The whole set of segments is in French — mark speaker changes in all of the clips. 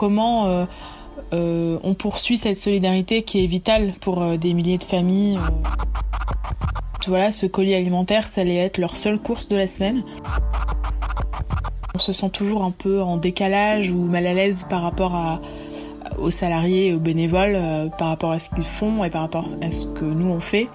Speaker 1: comment on poursuit cette solidarité qui est vitale pour des milliers de familles. Voilà, ce colis alimentaire, ça allait être leur seule course de la semaine. On se sent toujours un peu en décalage ou mal à l'aise par rapport aux salariés et aux bénévoles, euh, par rapport à ce qu'ils font et par rapport à ce que nous on fait.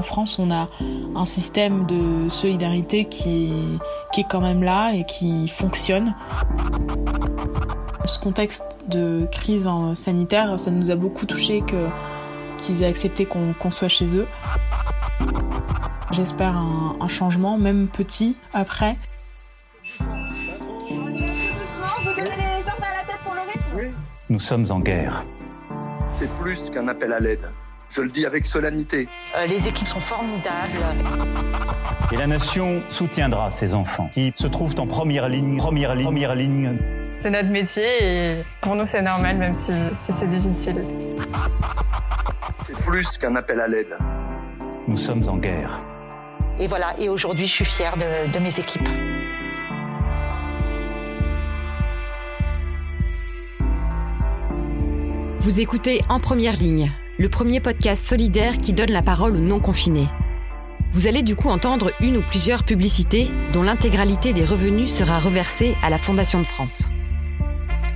Speaker 1: En France, on a un système de solidarité qui est quand même là et qui fonctionne. Ce contexte de crise sanitaire, ça nous a beaucoup touché que qu'ils aient accepté qu'on soit chez eux. J'espère un, changement, même petit, après.
Speaker 2: Nous sommes en guerre.
Speaker 3: C'est plus qu'un appel à l'aide. Je le dis avec solennité.
Speaker 4: Euh, les équipes sont formidables.
Speaker 2: Et la nation soutiendra ces enfants qui se trouvent en première ligne, première ligne, première ligne.
Speaker 5: C'est notre métier et pour nous c'est normal même si c'est difficile.
Speaker 3: C'est plus qu'un appel à l'aide.
Speaker 2: Nous sommes en guerre.
Speaker 4: Et voilà, et aujourd'hui je suis fière de, de mes équipes.
Speaker 6: Vous écoutez En Première Ligne, le premier podcast solidaire qui donne la parole aux non-confinés. Vous allez du coup entendre une ou plusieurs publicités dont l'intégralité des revenus sera reversée à la Fondation de France.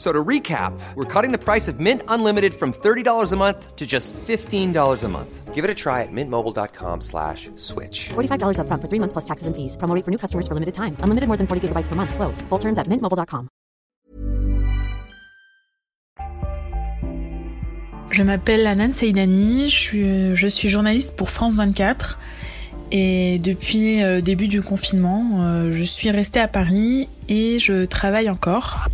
Speaker 7: So to recap, we're cutting the price of Mint Unlimited from $30 a month to just $15 a month. Give it a try at mintmobile.com slash switch.
Speaker 8: $45 up front for three months plus taxes and fees. Promoting for new customers for limited time. Unlimited more than 40 gigabytes per month. Slows. Full terms at mintmobile.com.
Speaker 1: Je m'appelle Anan Seydani, je suis, je suis journaliste pour France 24 et depuis le début du confinement, euh, je suis restée à Paris et je travaille encore.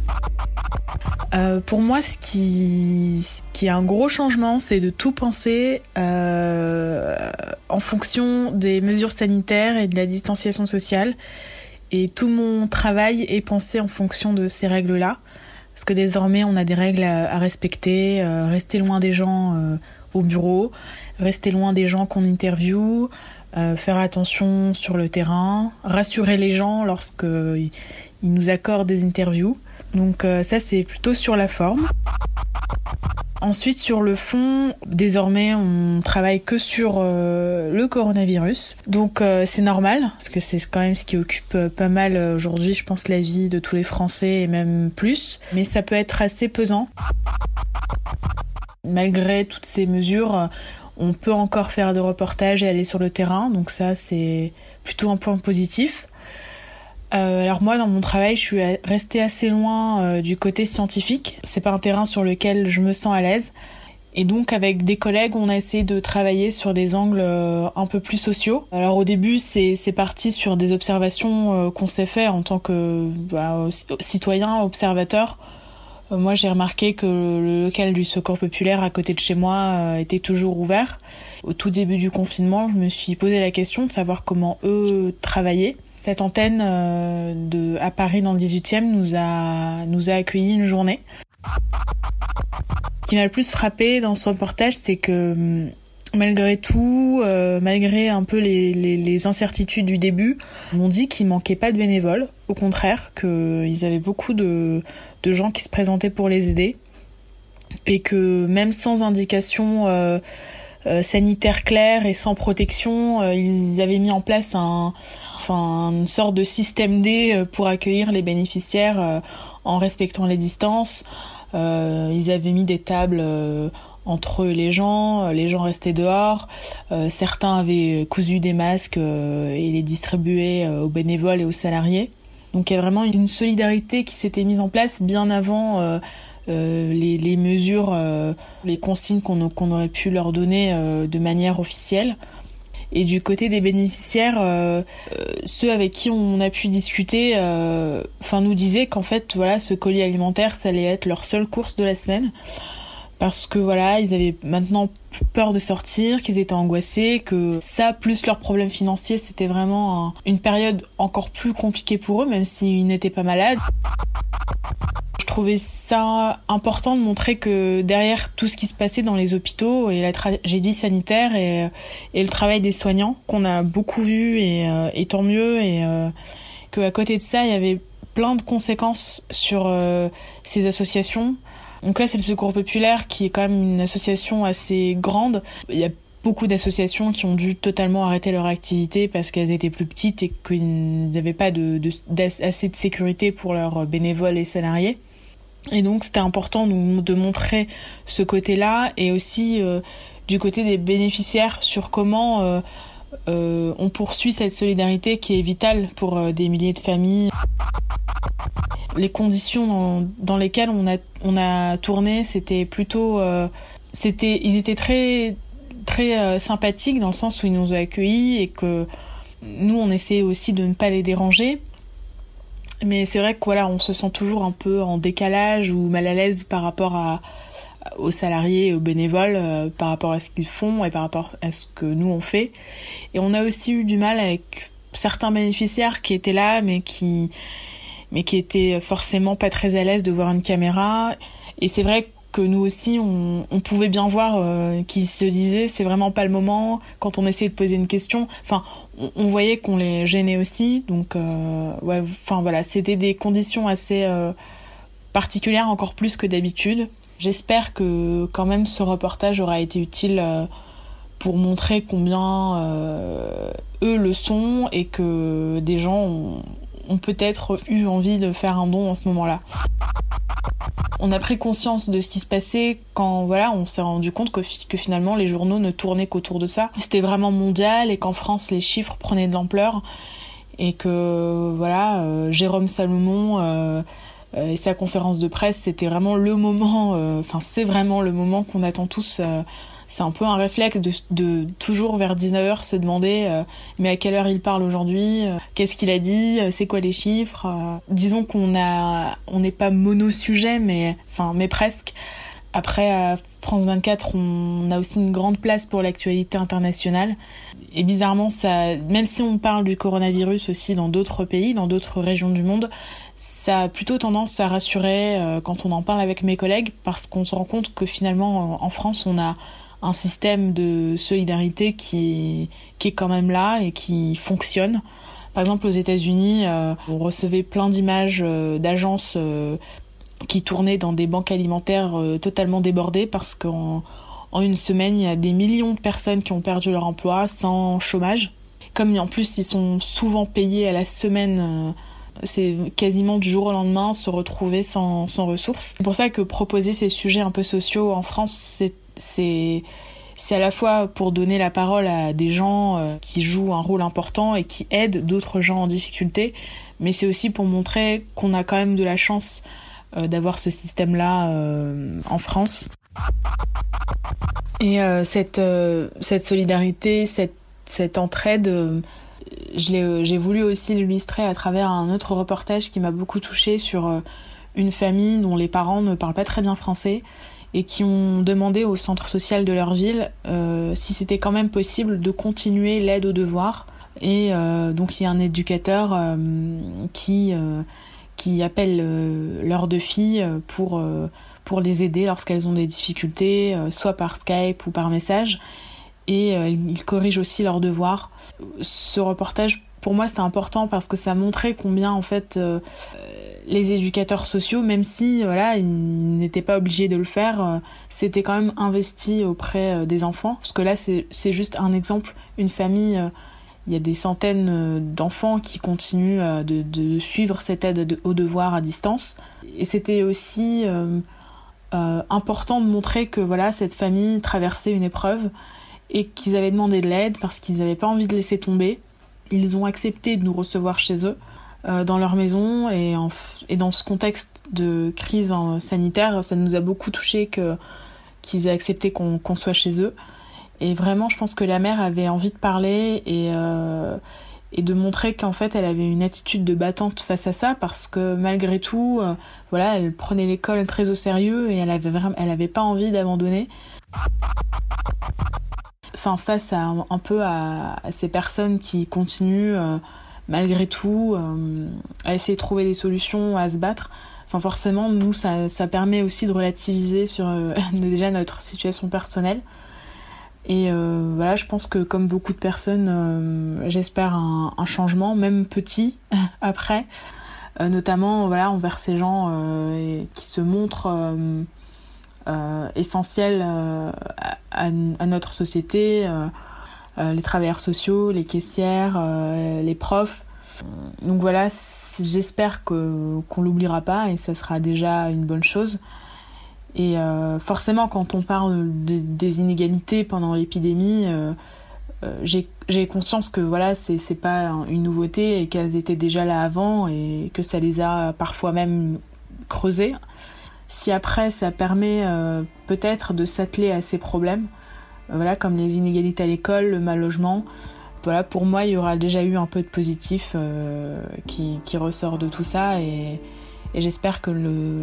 Speaker 1: Euh, pour moi, ce qui, est un gros changement, c'est de tout penser euh, en fonction des mesures sanitaires et de la distanciation sociale. Et tout mon travail est pensé en fonction de ces règles-là. Parce que désormais, on a des règles à, respecter, euh, rester loin des gens au bureau, rester loin des gens qu'on interviewe, faire attention sur le terrain, rassurer les gens lorsqu'ils nous accordent des interviews. Donc euh, ça c'est plutôt sur la forme. Ensuite sur le fond, désormais on travaille que sur euh, le coronavirus. Donc euh, c'est normal parce que c'est quand même ce qui occupe pas mal aujourd'hui, je pense la vie de tous les Français et même plus, mais ça peut être assez pesant. Malgré toutes ces mesures, on peut encore faire des reportages et aller sur le terrain, donc ça c'est plutôt un point positif. Euh, alors moi dans mon travail je suis restée assez loin euh, du côté scientifique. C'est pas un terrain sur lequel je me sens à l'aise. Et donc avec des collègues on a essayé de travailler sur des angles euh, un peu plus sociaux. Alors au début c'est parti sur des observations qu'on s'est fait en tant que bah, citoyen, observateur. moi j'ai remarqué que le local du secours populaire à côté de chez moi était toujours ouvert. Au tout début du confinement je me suis posé la question de savoir comment eux travaillaient. Cette antenne euh, de, à Paris dans le 18e nous a, nous a accueillis une journée. Ce qui m'a le plus frappé dans ce reportage, c'est que hum, malgré tout, euh, malgré un peu les, incertitudes du début, on dit qu'il manquait pas de bénévoles. Au contraire, qu'ils avaient beaucoup de, de gens qui se présentaient pour les aider. Et que même sans indication euh, sanitaire claire et sans protection, ils avaient mis en place un, une sorte de système D euh, pour accueillir les bénéficiaires euh, en respectant les distances. Euh, ils avaient mis des tables entre les gens, les gens restaient dehors, certains avaient cousu des masques et les distribuaient aux bénévoles et aux salariés. Donc il y a vraiment une solidarité qui s'était mise en place bien avant les, mesures, les consignes qu'on aurait pu leur donner de manière officielle. Et du côté des bénéficiaires, euh, euh, ceux avec qui on a pu discuter, euh, enfin nous disaient qu'en fait voilà ce colis alimentaire ça allait être leur seule course de la semaine parce que voilà, ils avaient maintenant peur de sortir, qu'ils étaient angoissés, que ça plus leurs problèmes financiers, c'était vraiment une période encore plus compliquée pour eux, même s'ils n'étaient pas malades. Je trouvais ça important de montrer que derrière tout ce qui se passait dans les hôpitaux et la tragédie sanitaire et, et le travail des soignants qu'on a beaucoup vu et, euh, tant mieux et euh, qu'à côté de ça il y avait plein de conséquences sur euh, ces associations donc là, c'est le Secours Populaire qui est quand même une association assez grande. Il y a beaucoup d'associations qui ont dû totalement arrêter leur activité parce qu'elles étaient plus petites et qu'ils n'avaient pas de, assez de sécurité pour leurs bénévoles et salariés. Et donc c'était important de montrer ce côté-là et aussi euh, du côté des bénéficiaires sur comment euh, euh, on poursuit cette solidarité qui est vitale pour des milliers de familles les conditions dans, lesquelles on a, tourné, c'était plutôt, euh, c'était, ils étaient très, très euh, sympathiques dans le sens où ils nous ont accueillis et que nous, on essayait aussi de ne pas les déranger. Mais c'est vrai que voilà, on se sent toujours un peu en décalage ou mal à l'aise par rapport à, aux salariés et aux bénévoles, euh, par rapport à ce qu'ils font et par rapport à ce que nous on fait. Et on a aussi eu du mal avec certains bénéficiaires qui étaient là, mais qui mais qui était forcément pas très à l'aise de voir une caméra. Et c'est vrai que nous aussi, on, pouvait bien voir euh, qu'ils se disaient c'est vraiment pas le moment. Quand on essayait de poser une question, enfin, on, on voyait qu'on les gênait aussi. Donc, euh, ouais, enfin voilà, c'était des conditions assez euh, particulières, encore plus que d'habitude. J'espère que quand même ce reportage aura été utile euh, pour montrer combien euh, eux le sont et que des gens ont, peut-être eu envie de faire un don en ce moment-là. On a pris conscience de ce qui se passait quand voilà, on s'est rendu compte que, que, finalement les journaux ne tournaient qu'autour de ça. C'était vraiment mondial et qu'en France les chiffres prenaient de l'ampleur et que voilà, euh, Jérôme Salomon et sa conférence de presse, c'était vraiment le moment, euh, enfin c'est vraiment le moment qu'on attend tous euh, c'est un peu un réflexe de, de toujours vers 19h se demander euh, mais à quelle heure il parle aujourd'hui, euh, qu'est-ce qu'il a dit, euh, c'est quoi les chiffres. disons qu'on a on n'est pas mono-sujet mais enfin mais presque. Après à France 24, on a aussi une grande place pour l'actualité internationale. Et bizarrement, ça, même si on parle du coronavirus aussi dans d'autres pays, dans d'autres régions du monde, ça a plutôt tendance à rassurer quand on en parle avec mes collègues parce qu'on se rend compte que finalement en France, on a un système de solidarité qui, est quand même là et qui fonctionne. Par exemple, aux États-Unis, euh, on recevait plein d'images euh, d'agences euh, qui tournaient dans des banques alimentaires euh, totalement débordées parce qu'en en une semaine, il y a des millions de personnes qui ont perdu leur emploi sans chômage. Comme en plus, ils sont souvent payés à la semaine euh, c'est quasiment du jour au lendemain se retrouver sans, sans ressources. C'est pour ça que proposer ces sujets un peu sociaux en France, c'est c'est à la fois pour donner la parole à des gens euh, qui jouent un rôle important et qui aident d'autres gens en difficulté, mais c'est aussi pour montrer qu'on a quand même de la chance d'avoir ce système-là euh, en France. Et euh, cette, euh, cette solidarité, cette, cette entraide, euh, j'ai voulu aussi l'illustrer à travers un autre reportage qui m'a beaucoup touchée sur une famille dont les parents ne parlent pas très bien français et qui ont demandé au centre social de leur ville euh, si c'était quand même possible de continuer l'aide aux devoirs. Et euh, donc il y a un éducateur euh, qui, euh, qui appelle euh, leurs deux filles pour, euh, pour les aider lorsqu'elles ont des difficultés, euh, soit par Skype ou par message. Et il corrige aussi leurs devoirs. Ce reportage, pour moi, c'était important parce que ça montrait combien, en fait, les éducateurs sociaux, même si voilà, ils n'étaient pas obligés de le faire, euh, c'était quand même investi auprès euh, des enfants. Parce que là, c'est juste un exemple. Une famille, euh, il y a des centaines d'enfants qui continuent de, de, suivre cette aide aux devoirs à distance. Et c'était aussi euh, euh, important de montrer que voilà, cette famille traversait une épreuve et qu'ils avaient demandé de l'aide parce qu'ils n'avaient pas envie de laisser tomber. Ils ont accepté de nous recevoir chez eux euh, dans leur maison et, dans ce contexte de crise sanitaire, ça nous a beaucoup touché qu'ils aient accepté qu'on qu soit chez eux. Et vraiment, je pense que la mère avait envie de parler et, euh, et de montrer qu'en fait elle avait une attitude de battante face à ça parce que malgré tout euh, voilà elle prenait l'école très au sérieux et elle avait vraiment elle avait pas envie d'abandonner. Enfin face à un peu à, ces personnes qui continuent euh, malgré tout à essayer de trouver des solutions à se battre. Enfin forcément nous ça, ça permet aussi de relativiser sur déjà notre situation personnelle et euh, voilà, je pense que comme beaucoup de personnes, euh, j'espère un, changement, même petit, après, euh, notamment voilà envers ces gens qui se montrent essentiels à, notre société, les travailleurs sociaux, les caissières, les profs. Donc voilà, j'espère qu'on l'oubliera pas et ça sera déjà une bonne chose. Et euh, forcément, quand on parle de, des inégalités pendant l'épidémie, euh, euh, j'ai conscience que voilà, c'est pas une nouveauté et qu'elles étaient déjà là avant et que ça les a parfois même creusées. Si après ça permet peut-être de s'atteler à ces problèmes, voilà, comme les inégalités à l'école, le mal logement, voilà, pour moi, il y aura déjà eu un peu de positif qui, qui, ressort de tout ça et j'espère que le,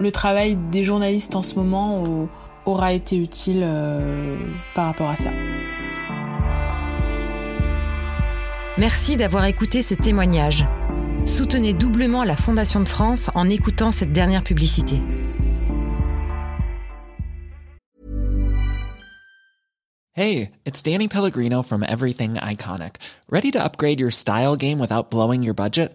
Speaker 1: le travail des journalistes en ce moment au, aura été utile euh, par rapport à ça.
Speaker 6: Merci d'avoir écouté ce témoignage. Soutenez doublement la Fondation de France en écoutant cette dernière publicité.
Speaker 9: Hey, it's Danny Pellegrino from Everything Iconic. Ready to upgrade your style game without blowing your budget?